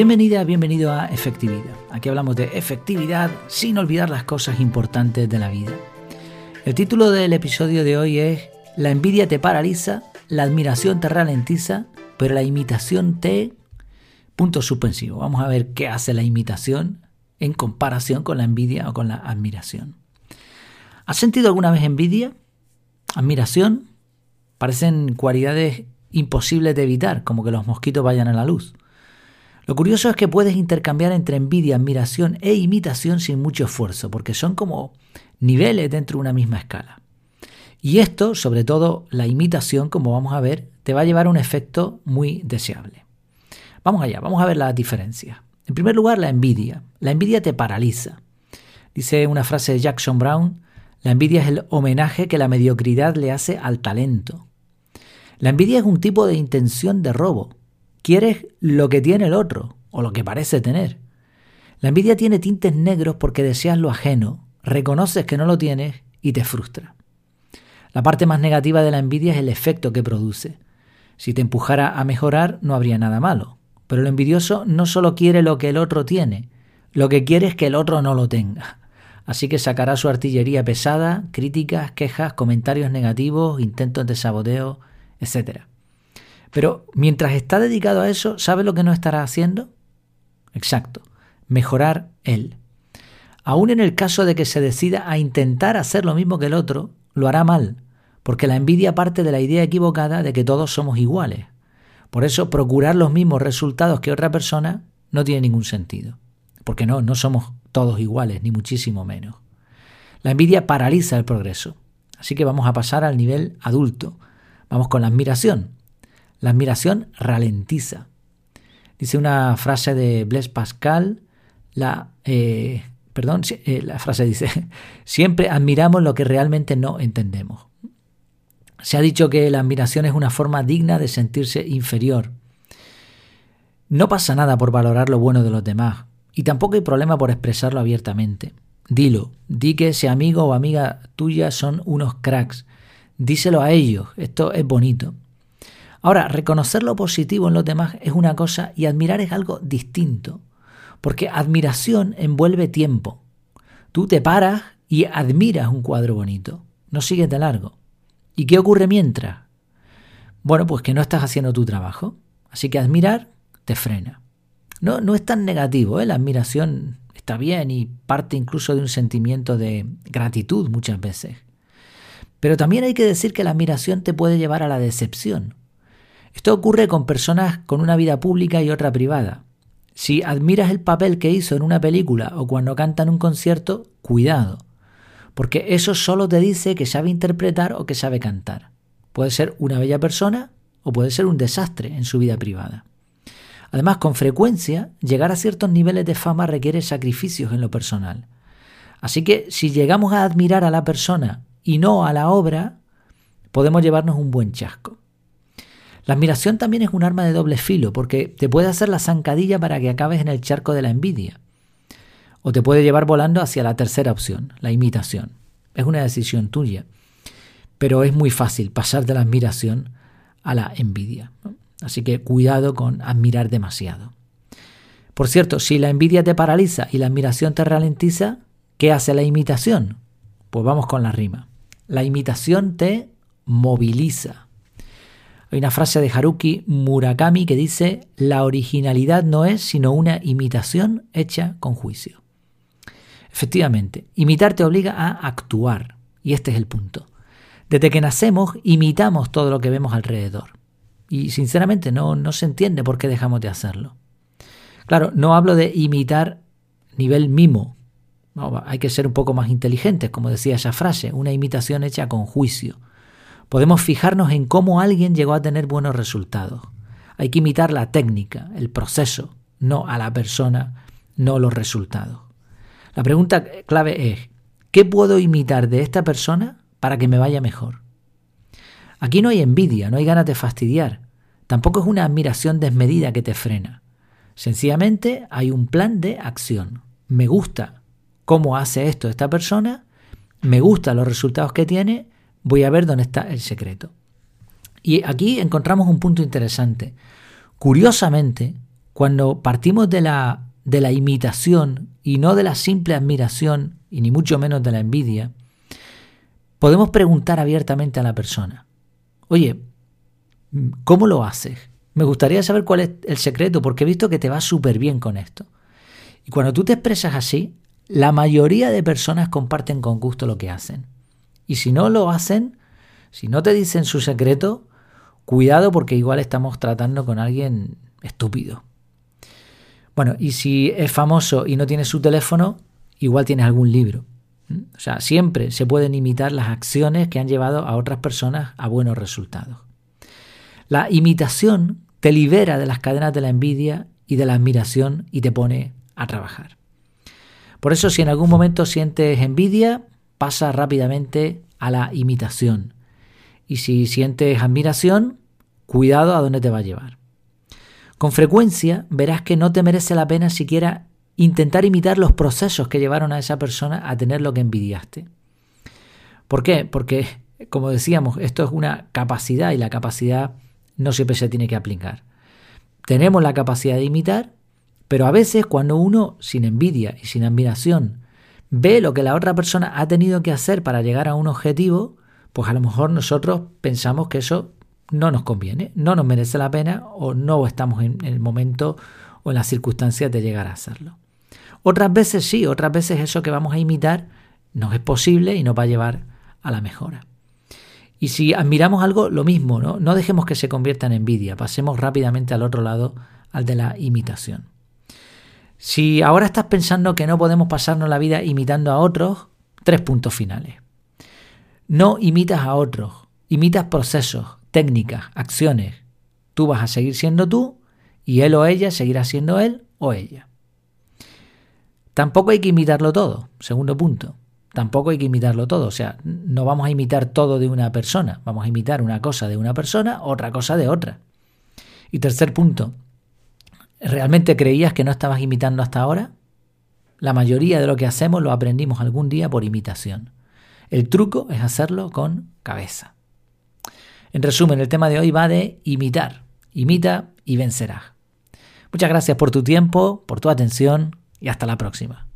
Bienvenida, bienvenido a Efectividad. Aquí hablamos de efectividad sin olvidar las cosas importantes de la vida. El título del episodio de hoy es La envidia te paraliza, la admiración te ralentiza, pero la imitación te... Punto suspensivo. Vamos a ver qué hace la imitación en comparación con la envidia o con la admiración. ¿Has sentido alguna vez envidia? ¿Admiración? Parecen cualidades imposibles de evitar, como que los mosquitos vayan a la luz. Lo curioso es que puedes intercambiar entre envidia, admiración e imitación sin mucho esfuerzo, porque son como niveles dentro de una misma escala. Y esto, sobre todo la imitación, como vamos a ver, te va a llevar a un efecto muy deseable. Vamos allá, vamos a ver las diferencias. En primer lugar, la envidia. La envidia te paraliza. Dice una frase de Jackson Brown, la envidia es el homenaje que la mediocridad le hace al talento. La envidia es un tipo de intención de robo. Quieres lo que tiene el otro, o lo que parece tener. La envidia tiene tintes negros porque deseas lo ajeno, reconoces que no lo tienes y te frustra. La parte más negativa de la envidia es el efecto que produce. Si te empujara a mejorar no habría nada malo, pero el envidioso no solo quiere lo que el otro tiene, lo que quiere es que el otro no lo tenga. Así que sacará su artillería pesada, críticas, quejas, comentarios negativos, intentos de saboteo, etc. Pero mientras está dedicado a eso, ¿sabe lo que no estará haciendo? Exacto, mejorar él. Aún en el caso de que se decida a intentar hacer lo mismo que el otro, lo hará mal, porque la envidia parte de la idea equivocada de que todos somos iguales. Por eso procurar los mismos resultados que otra persona no tiene ningún sentido. Porque no, no somos todos iguales, ni muchísimo menos. La envidia paraliza el progreso. Así que vamos a pasar al nivel adulto. Vamos con la admiración. La admiración ralentiza. Dice una frase de Blaise Pascal, la, eh, perdón, eh, la frase dice, siempre admiramos lo que realmente no entendemos. Se ha dicho que la admiración es una forma digna de sentirse inferior. No pasa nada por valorar lo bueno de los demás, y tampoco hay problema por expresarlo abiertamente. Dilo, di que ese amigo o amiga tuya son unos cracks. Díselo a ellos, esto es bonito. Ahora, reconocer lo positivo en los demás es una cosa y admirar es algo distinto, porque admiración envuelve tiempo. Tú te paras y admiras un cuadro bonito, no sigues de largo. ¿Y qué ocurre mientras? Bueno, pues que no estás haciendo tu trabajo, así que admirar te frena. No, no es tan negativo, ¿eh? la admiración está bien y parte incluso de un sentimiento de gratitud muchas veces. Pero también hay que decir que la admiración te puede llevar a la decepción. Esto ocurre con personas con una vida pública y otra privada. Si admiras el papel que hizo en una película o cuando canta en un concierto, cuidado, porque eso solo te dice que sabe interpretar o que sabe cantar. Puede ser una bella persona o puede ser un desastre en su vida privada. Además, con frecuencia, llegar a ciertos niveles de fama requiere sacrificios en lo personal. Así que si llegamos a admirar a la persona y no a la obra, podemos llevarnos un buen chasco. La admiración también es un arma de doble filo porque te puede hacer la zancadilla para que acabes en el charco de la envidia. O te puede llevar volando hacia la tercera opción, la imitación. Es una decisión tuya. Pero es muy fácil pasar de la admiración a la envidia. Así que cuidado con admirar demasiado. Por cierto, si la envidia te paraliza y la admiración te ralentiza, ¿qué hace la imitación? Pues vamos con la rima. La imitación te moviliza. Hay una frase de Haruki Murakami que dice, la originalidad no es sino una imitación hecha con juicio. Efectivamente, imitar te obliga a actuar, y este es el punto. Desde que nacemos, imitamos todo lo que vemos alrededor. Y sinceramente no, no se entiende por qué dejamos de hacerlo. Claro, no hablo de imitar nivel mimo. hay que ser un poco más inteligentes, como decía esa frase, una imitación hecha con juicio. Podemos fijarnos en cómo alguien llegó a tener buenos resultados. Hay que imitar la técnica, el proceso, no a la persona, no los resultados. La pregunta clave es, ¿qué puedo imitar de esta persona para que me vaya mejor? Aquí no hay envidia, no hay ganas de fastidiar. Tampoco es una admiración desmedida que te frena. Sencillamente hay un plan de acción. Me gusta cómo hace esto esta persona, me gustan los resultados que tiene Voy a ver dónde está el secreto. Y aquí encontramos un punto interesante. Curiosamente, cuando partimos de la, de la imitación y no de la simple admiración y ni mucho menos de la envidia, podemos preguntar abiertamente a la persona, oye, ¿cómo lo haces? Me gustaría saber cuál es el secreto porque he visto que te va súper bien con esto. Y cuando tú te expresas así, la mayoría de personas comparten con gusto lo que hacen. Y si no lo hacen, si no te dicen su secreto, cuidado porque igual estamos tratando con alguien estúpido. Bueno, y si es famoso y no tiene su teléfono, igual tienes algún libro. O sea, siempre se pueden imitar las acciones que han llevado a otras personas a buenos resultados. La imitación te libera de las cadenas de la envidia y de la admiración y te pone a trabajar. Por eso si en algún momento sientes envidia, pasa rápidamente a la imitación. Y si sientes admiración, cuidado a dónde te va a llevar. Con frecuencia verás que no te merece la pena siquiera intentar imitar los procesos que llevaron a esa persona a tener lo que envidiaste. ¿Por qué? Porque, como decíamos, esto es una capacidad y la capacidad no siempre se tiene que aplicar. Tenemos la capacidad de imitar, pero a veces cuando uno, sin envidia y sin admiración, ve lo que la otra persona ha tenido que hacer para llegar a un objetivo, pues a lo mejor nosotros pensamos que eso no nos conviene, no nos merece la pena o no estamos en el momento o en las circunstancias de llegar a hacerlo. Otras veces sí, otras veces eso que vamos a imitar no es posible y nos va a llevar a la mejora. Y si admiramos algo, lo mismo, ¿no? No dejemos que se convierta en envidia, pasemos rápidamente al otro lado, al de la imitación. Si ahora estás pensando que no podemos pasarnos la vida imitando a otros, tres puntos finales. No imitas a otros, imitas procesos, técnicas, acciones. Tú vas a seguir siendo tú y él o ella seguirá siendo él o ella. Tampoco hay que imitarlo todo, segundo punto. Tampoco hay que imitarlo todo, o sea, no vamos a imitar todo de una persona, vamos a imitar una cosa de una persona, otra cosa de otra. Y tercer punto, ¿realmente creías que no estabas imitando hasta ahora? La mayoría de lo que hacemos lo aprendimos algún día por imitación. El truco es hacerlo con cabeza. En resumen, el tema de hoy va de imitar. Imita y vencerás. Muchas gracias por tu tiempo, por tu atención y hasta la próxima.